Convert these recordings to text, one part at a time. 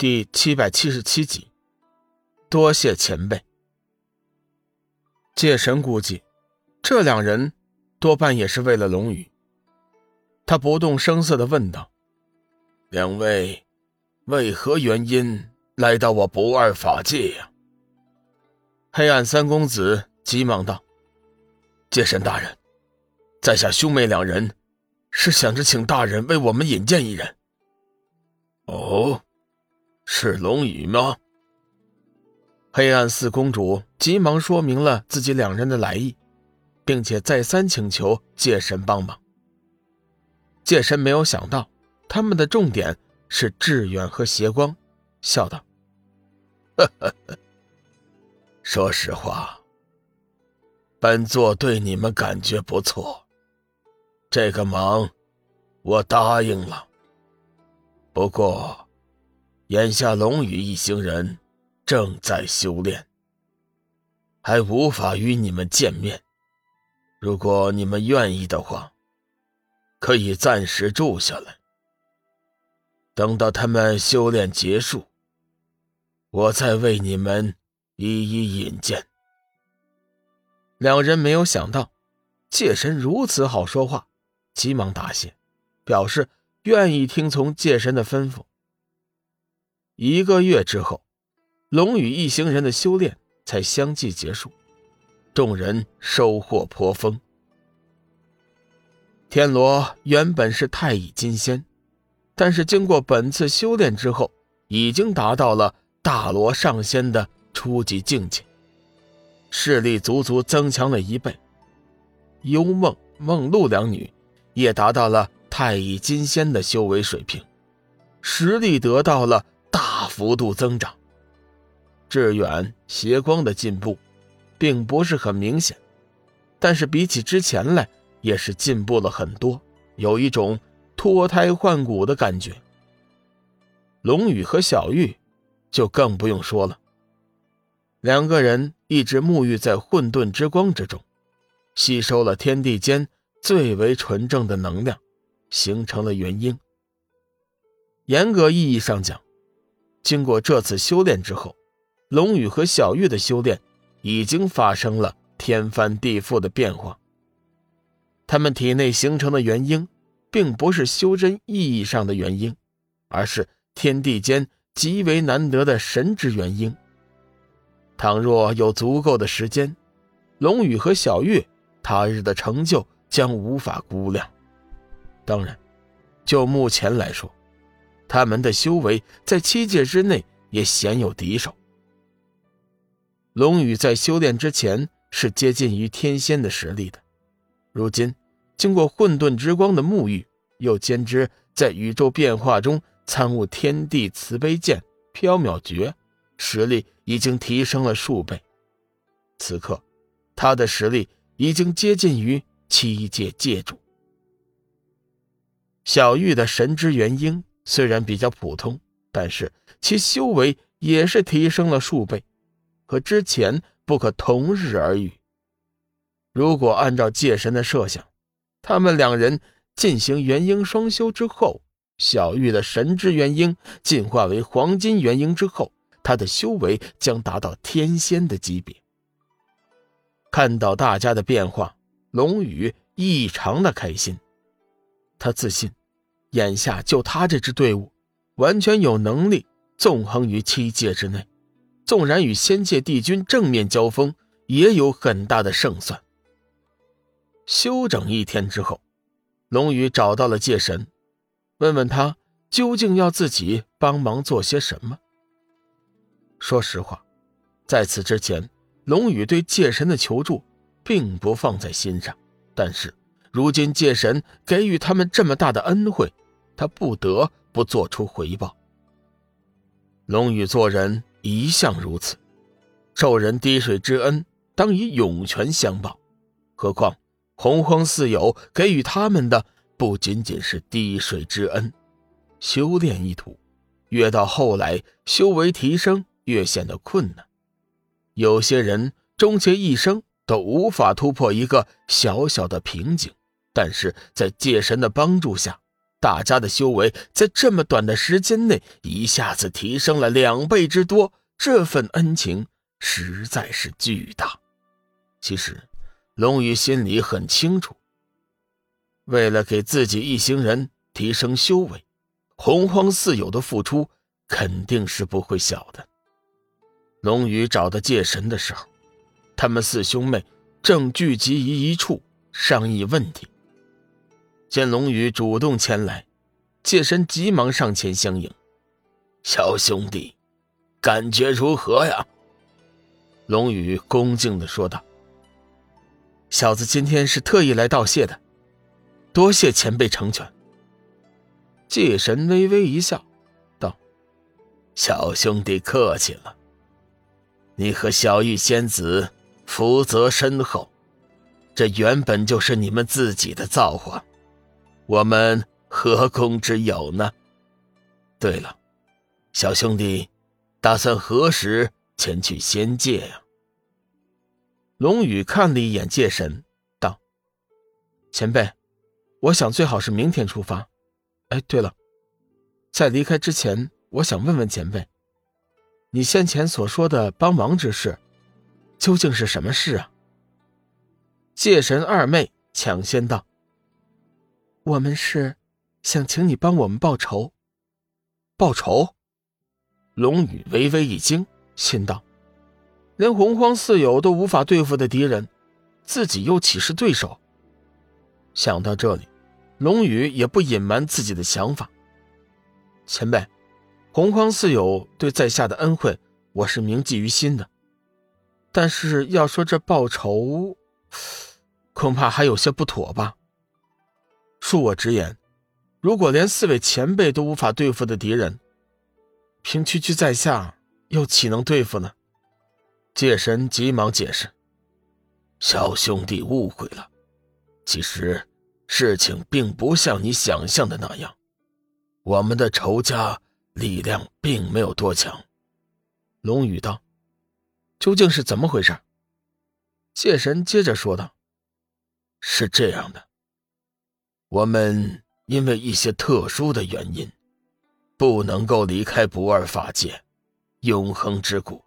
第七百七十七集，多谢前辈。界神估计，这两人多半也是为了龙宇。他不动声色的问道：“两位，为何原因来到我不二法界呀？”黑暗三公子急忙道：“界神大人，在下兄妹两人是想着请大人为我们引荐一人。”哦。是龙宇吗？黑暗四公主急忙说明了自己两人的来意，并且再三请求界神帮忙。界神没有想到他们的重点是志远和邪光，笑道：“呵呵呵，说实话，本座对你们感觉不错，这个忙我答应了。不过……”眼下龙宇一行人正在修炼，还无法与你们见面。如果你们愿意的话，可以暂时住下来，等到他们修炼结束，我再为你们一一引荐。两人没有想到，界神如此好说话，急忙答谢，表示愿意听从界神的吩咐。一个月之后，龙宇一行人的修炼才相继结束，众人收获颇丰。天罗原本是太乙金仙，但是经过本次修炼之后，已经达到了大罗上仙的初级境界，势力足足增强了一倍。幽梦、梦露两女也达到了太乙金仙的修为水平，实力得到了。幅度增长。致远、邪光的进步，并不是很明显，但是比起之前来，也是进步了很多，有一种脱胎换骨的感觉。龙宇和小玉就更不用说了，两个人一直沐浴在混沌之光之中，吸收了天地间最为纯正的能量，形成了元婴。严格意义上讲，经过这次修炼之后，龙宇和小玉的修炼已经发生了天翻地覆的变化。他们体内形成的元婴，并不是修真意义上的元婴，而是天地间极为难得的神之元婴。倘若有足够的时间，龙宇和小玉他日的成就将无法估量。当然，就目前来说。他们的修为在七界之内也鲜有敌手。龙宇在修炼之前是接近于天仙的实力的，如今经过混沌之光的沐浴，又兼之在宇宙变化中参悟天地慈悲剑、缥缈诀，实力已经提升了数倍。此刻，他的实力已经接近于七界界主。小玉的神之元婴。虽然比较普通，但是其修为也是提升了数倍，和之前不可同日而语。如果按照界神的设想，他们两人进行元婴双修之后，小玉的神之元婴进化为黄金元婴之后，他的修为将达到天仙的级别。看到大家的变化，龙宇异常的开心，他自信。眼下就他这支队伍，完全有能力纵横于七界之内，纵然与仙界帝君正面交锋，也有很大的胜算。休整一天之后，龙宇找到了界神，问问他究竟要自己帮忙做些什么。说实话，在此之前，龙宇对界神的求助并不放在心上，但是如今界神给予他们这么大的恩惠。他不得不做出回报。龙宇做人一向如此，受人滴水之恩，当以涌泉相报。何况洪荒四友给予他们的不仅仅是滴水之恩，修炼一途，越到后来修为提升越显得困难。有些人终其一生都无法突破一个小小的瓶颈，但是在界神的帮助下。大家的修为在这么短的时间内一下子提升了两倍之多，这份恩情实在是巨大。其实，龙宇心里很清楚，为了给自己一行人提升修为，洪荒四友的付出肯定是不会小的。龙宇找到界神的时候，他们四兄妹正聚集于一处商议问题。见龙宇主动前来，界神急忙上前相迎。小兄弟，感觉如何呀？龙宇恭敬的说道：“小子今天是特意来道谢的，多谢前辈成全。”界神微微一笑，道：“小兄弟客气了。你和小玉仙子福泽深厚，这原本就是你们自己的造化。”我们何功之有呢？对了，小兄弟，打算何时前去仙界呀？龙宇看了一眼界神，道：“前辈，我想最好是明天出发。哎，对了，在离开之前，我想问问前辈，你先前所说的帮忙之事，究竟是什么事啊？”界神二妹抢先道。我们是想请你帮我们报仇。报仇？龙宇微微一惊，心道：连洪荒四友都无法对付的敌人，自己又岂是对手？想到这里，龙宇也不隐瞒自己的想法。前辈，洪荒四友对在下的恩惠，我是铭记于心的。但是要说这报仇，恐怕还有些不妥吧。恕我直言，如果连四位前辈都无法对付的敌人，凭区区在下又岂能对付呢？界神急忙解释：“小兄弟误会了，其实事情并不像你想象的那样，我们的仇家力量并没有多强。”龙宇道：“究竟是怎么回事？”界神接着说道：“是这样的。”我们因为一些特殊的原因，不能够离开不二法界，永恒之谷，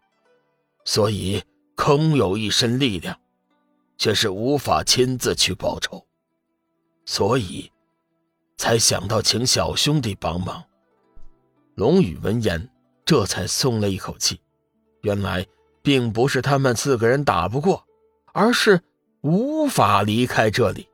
所以空有一身力量，却是无法亲自去报仇，所以才想到请小兄弟帮忙。龙宇闻言，这才松了一口气，原来并不是他们四个人打不过，而是无法离开这里。